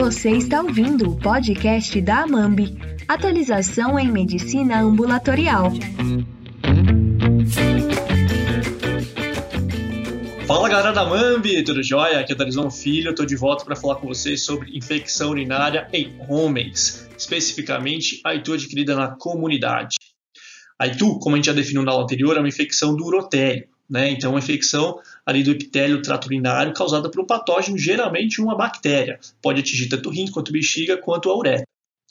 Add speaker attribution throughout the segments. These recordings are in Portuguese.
Speaker 1: Você está ouvindo o podcast da Amambi, atualização em medicina ambulatorial.
Speaker 2: Fala galera da Mambi, tudo jóia? Aqui é o Darizão Filho, estou de volta para falar com vocês sobre infecção urinária em homens, especificamente a ITU adquirida na comunidade. A ITU, como a gente já definiu na aula anterior, é uma infecção do urotélio, né? Então, uma infecção ali do epitélio trato urinário causada por um patógeno, geralmente uma bactéria. Pode atingir tanto o rim, quanto a bexiga, quanto a uretra.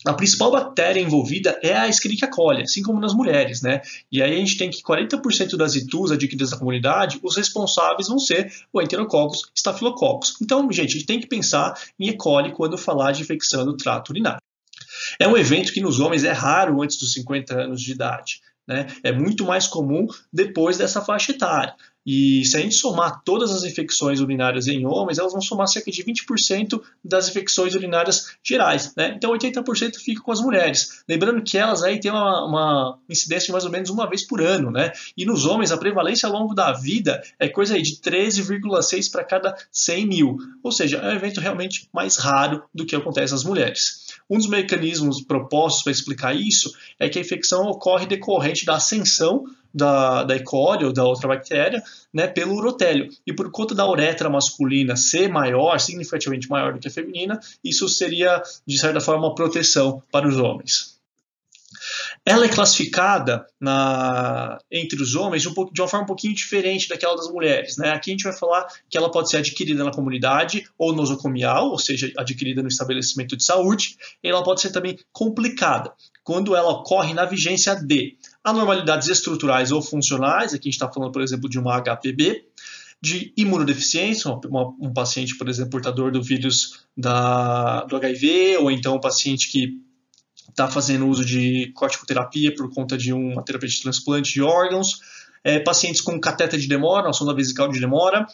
Speaker 2: A principal bactéria envolvida é a Escherichia coli, assim como nas mulheres, né? E aí a gente tem que 40% das ITUs adquiridas na comunidade, os responsáveis vão ser o Enterococcus Staphylococcus. Então, gente, a gente tem que pensar em E. coli quando falar de infecção do trato urinário. É um evento que nos homens é raro antes dos 50 anos de idade. Né? É muito mais comum depois dessa faixa etária. E se a gente somar todas as infecções urinárias em homens, elas vão somar cerca de 20% das infecções urinárias gerais. Né? Então 80% fica com as mulheres. Lembrando que elas aí têm uma, uma, incidência de mais ou menos uma vez por ano. Né? E nos homens, a prevalência ao longo da vida é coisa aí de 13,6 para cada 100 mil. Ou seja, é um evento realmente mais raro do que acontece nas mulheres. Um dos mecanismos propostos para explicar isso é que a infecção ocorre decorrente da ascensão da, da E. coli ou da outra bactéria né, pelo urotélio. E por conta da uretra masculina ser maior, significativamente maior do que a feminina, isso seria, de certa forma, uma proteção para os homens. Ela é classificada na, entre os homens de, um pouco, de, uma forma um pouquinho diferente daquela das mulheres. Né? Aqui a gente vai falar que ela pode ser adquirida na comunidade ou nosocomial, ou seja, adquirida no estabelecimento de saúde, ela pode ser também complicada, quando ela ocorre na vigência de anormalidades estruturais ou funcionais, aqui a gente está falando, por exemplo, de uma HPB, de imunodeficiência, uma, um paciente, por exemplo, portador do vírus da, do HIV, ou então um paciente que está fazendo uso de corticoterapia por conta de uma terapia de transplante de órgãos, é, pacientes com cateta de demora, uma sonda vesical de demora,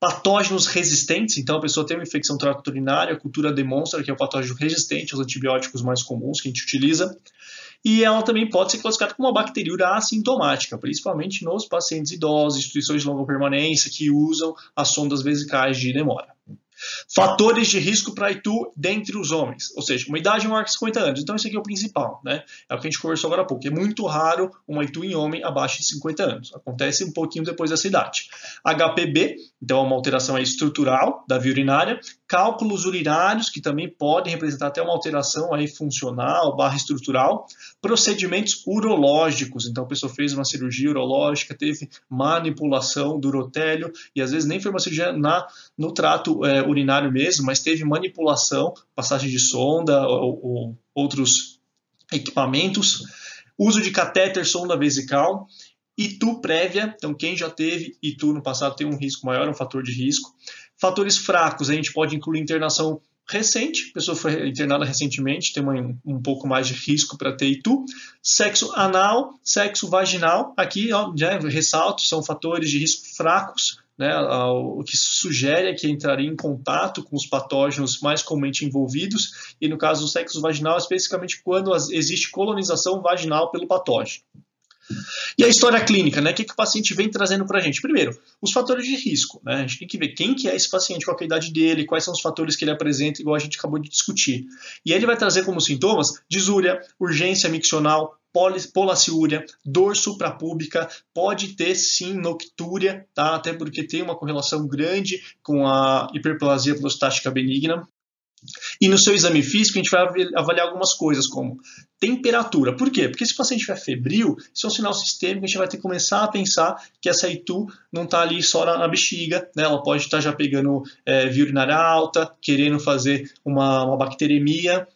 Speaker 2: patógenos resistentes, então a pessoa tem uma infecção trato urinária, a cultura demonstra que é um patógeno resistente aos antibióticos mais comuns que a gente utiliza, e ela também pode ser classificada como uma bacteriúria assintomática, principalmente nos pacientes idosos, instituições de longa permanência que usam as sondas vesicais de demora. Fatores de risco para ITU dentre os homens, ou seja, uma idade maior que 50 anos. Então, esse aqui é o principal, né? É o que a gente conversou agora há pouco. É muito raro uma ITU em homem abaixo de 50 anos. Acontece um pouquinho depois dessa idade. HPB, então é uma alteração estrutural da via urinária. Cálculos urinários, que também podem representar até uma alteração aí funcional barra estrutural. Procedimentos urológicos, então a pessoa fez uma cirurgia urológica, teve manipulação do urotélio, e às vezes nem foi uma cirurgia na, no trato é, urinário mesmo, mas teve manipulação, passagem de sonda ou, ou outros equipamentos, uso de catéter sonda vesical, ITU prévia, então quem já teve ITU no passado tem um risco maior, um fator de risco. Fatores fracos, a gente pode incluir internação recente, pessoa foi internada recentemente, tem uma, um pouco mais de risco para ter ITU. Sexo anal, sexo vaginal, aqui ó, já ressalto, são fatores de risco fracos, né, o que sugere é que entraria em contato com os patógenos mais comumente envolvidos, e no caso do sexo vaginal, especificamente quando existe colonização vaginal pelo patógeno. E a história clínica, né? O que, que o paciente vem trazendo para a gente? Primeiro, os fatores de risco, né? A gente tem que ver quem que é esse paciente, qual é a idade dele, quais são os fatores que ele apresenta, igual a gente acabou de discutir. E aí ele vai trazer como sintomas disúria, urgência miccional, polaciúria, dor suprapúbica, pode ter sim noctúria, tá? até porque tem uma correlação grande com a hiperplasia prostática benigna. E no seu exame físico, a gente vai avaliar algumas coisas, como temperatura. Por quê? Porque se o paciente estiver febril, isso é um sinal sistêmico, a gente vai ter que começar a pensar que essa ITU não está ali só na, na, bexiga, né? ela pode estar tá já pegando é, via urinária alta, querendo fazer uma, uma bacteremia,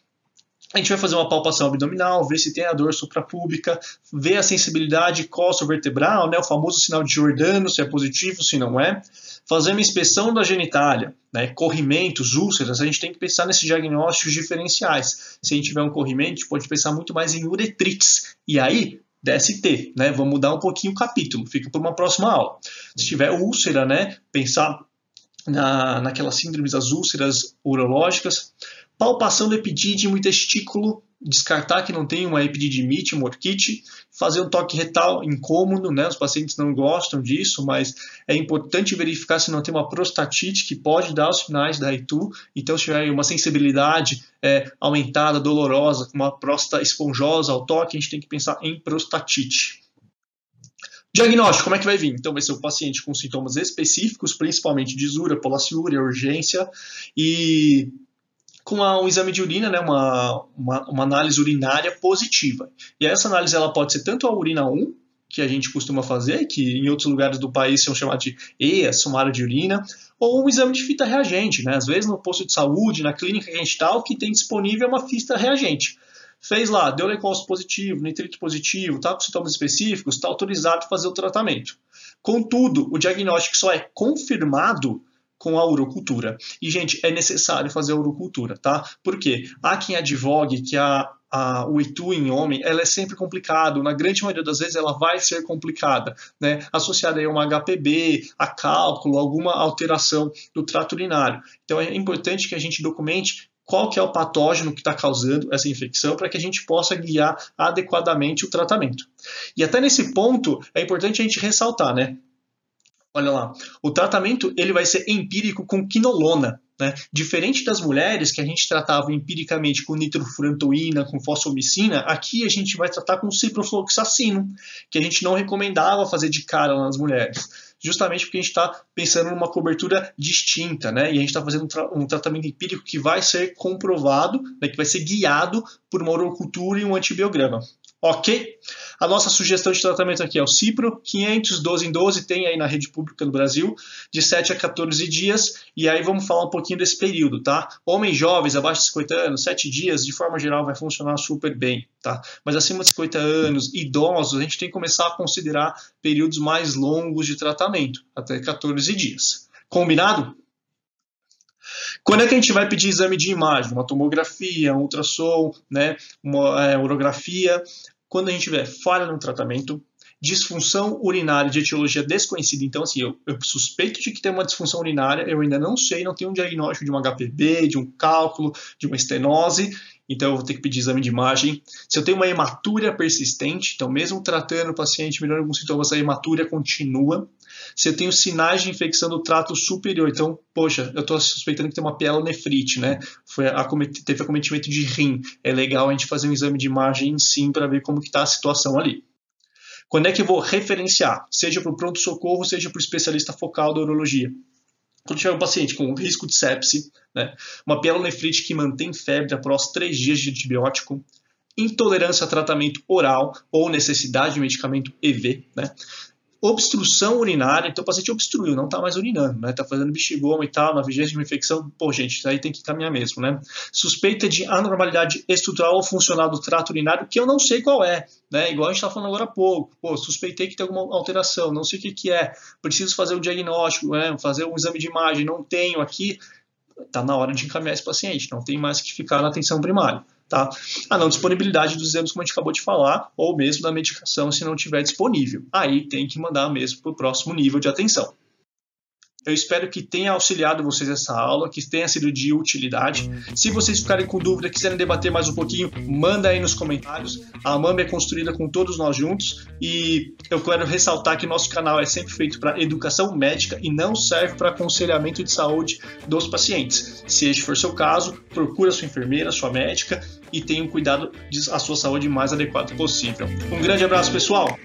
Speaker 2: a gente vai fazer uma palpação abdominal, ver se tem a dor suprapúbica, ver a sensibilidade costo-vertebral, né, o famoso sinal de Giordano, se é positivo, se não é. Fazer uma inspeção da genitália, né, corrimentos, úlceras, a gente tem que pensar nesses diagnósticos diferenciais. Se a gente tiver um corrimento, a gente pode pensar muito mais em uretrites. E aí, DST, né? Vamos mudar um pouquinho o capítulo, fica para uma próxima aula. Se tiver úlcera, né? Pensar na, naquelas síndromes das úlceras urológicas palpação do epidídimo e testículo descartar que não tem uma epididimite, uma orquite, fazer um toque retal incômodo, né? Os pacientes não gostam disso, mas é importante verificar se não tem uma prostatite que pode dar os sinais da ITU. Então, se tiver uma sensibilidade é, aumentada, dolorosa, com uma próstata esponjosa ao toque, a gente tem que pensar em prostatite. Diagnóstico, como é que vai vir? Então, vai ser o paciente com sintomas específicos, principalmente disúria, polaciúria, urgência, e com um exame de urina, né, uma, uma, uma, análise urinária positiva. E essa análise ela pode ser tanto a urina 1, que a gente costuma fazer, que em outros lugares do país são chamados de EA, sumário de urina, ou um exame de fita reagente. Né? Às vezes no posto de saúde, na clínica que a gente está, o que tem disponível é uma fita reagente. Fez lá, deu leucócito positivo, nitrito positivo, está com sintomas específicos, está autorizado a fazer o tratamento. Contudo, o diagnóstico só é confirmado com a urocultura. E, gente, é necessário fazer a urocultura, tá? Por quê? Há quem advogue que a, a, o ITU em homem, ela é sempre complicado, na grande maioria das vezes ela vai ser complicada, né? Associada a uma HPB, a cálculo, alguma alteração do trato urinário. Então é importante que a gente documente qual que é o patógeno que está causando essa infecção para que a gente possa guiar adequadamente o tratamento. E até nesse ponto é importante a gente ressaltar, né? Olha lá, o tratamento ele vai ser empírico com quinolona, né? Diferente das mulheres que a gente tratava empiricamente com nitrofurantoína, com fosfomicina, aqui a gente vai tratar com ciprofloxacino, que a gente não recomendava fazer de cara nas mulheres, justamente porque a gente está pensando numa cobertura distinta, né? E a gente está fazendo um, tra um, tratamento empírico que vai ser comprovado, né? que vai ser guiado por uma orocultura e um antibiograma. Ok? A nossa sugestão de tratamento aqui é o Cipro, 512 em 12, tem aí na rede pública no Brasil, de 7 a 14 dias, e aí vamos falar um pouquinho desse período, tá? Homens jovens, abaixo de 50 anos, 7 dias, de forma geral, vai funcionar super bem, tá? Mas acima de 50 anos, idosos, a gente tem que começar a considerar períodos mais longos de tratamento, até 14 dias. Combinado? Quando é que a gente vai pedir exame de imagem? Uma tomografia, um ultrassom, né? uma é, urografia. Quando a gente tiver falha no tratamento, disfunção urinária de etiologia desconhecida. Então, assim, eu, eu, suspeito de que tem uma disfunção urinária, eu ainda não sei, não tenho um diagnóstico de um HPV, de um cálculo, de uma estenose, então eu vou ter que pedir exame de imagem. Se eu tenho uma hematúria persistente, então mesmo tratando o paciente, melhorando alguns sintomas, a hematúria continua. Se eu tenho sinais de infecção do trato superior, então, poxa, eu estou suspeitando que tem uma pielonefrite, né? Foi acomet teve acometimento de rim. É legal a gente fazer um exame de imagem sim para ver como está a situação ali. Quando é que eu vou referenciar? Seja para o pronto-socorro, seja para o especialista focal da urologia. Quando tiver um paciente com risco de sepse, né, uma pielonefrite que mantém febre após três dias de antibiótico, intolerância a tratamento oral ou necessidade de medicamento EV, né, obstrução urinária, então o paciente obstruiu, não está mais urinando, né? Está fazendo bexigoma e tal, na vigência de uma infecção, pô, gente, isso aí tem que caminhar mesmo, né? Suspeita de anormalidade estrutural ou funcional do trato urinário, que eu não sei qual é, né? Igual a gente está falando agora há pouco, pô, suspeitei que tem alguma alteração, não sei o que, que é, preciso fazer um diagnóstico, né? Fazer um exame de imagem, não tenho aqui, está na hora de encaminhar esse paciente, não tem mais que ficar na atenção primária. Tá? A não disponibilidade dos exames, como a gente acabou de falar, ou mesmo da medicação se não estiver disponível. Aí tem que mandar mesmo para o próximo nível de atenção. Eu espero que tenha auxiliado vocês essa aula, que tenha sido de utilidade. Se vocês ficarem com dúvida, quiserem debater mais um pouquinho, manda aí nos comentários. A MAMB é construída com todos nós juntos e eu quero ressaltar que nosso canal é sempre feito para educação médica e não serve para aconselhamento de saúde dos pacientes. Se este for seu caso, procure a sua enfermeira, sua médica e tenha um cuidado da sua saúde mais adequado possível. Um grande abraço, pessoal!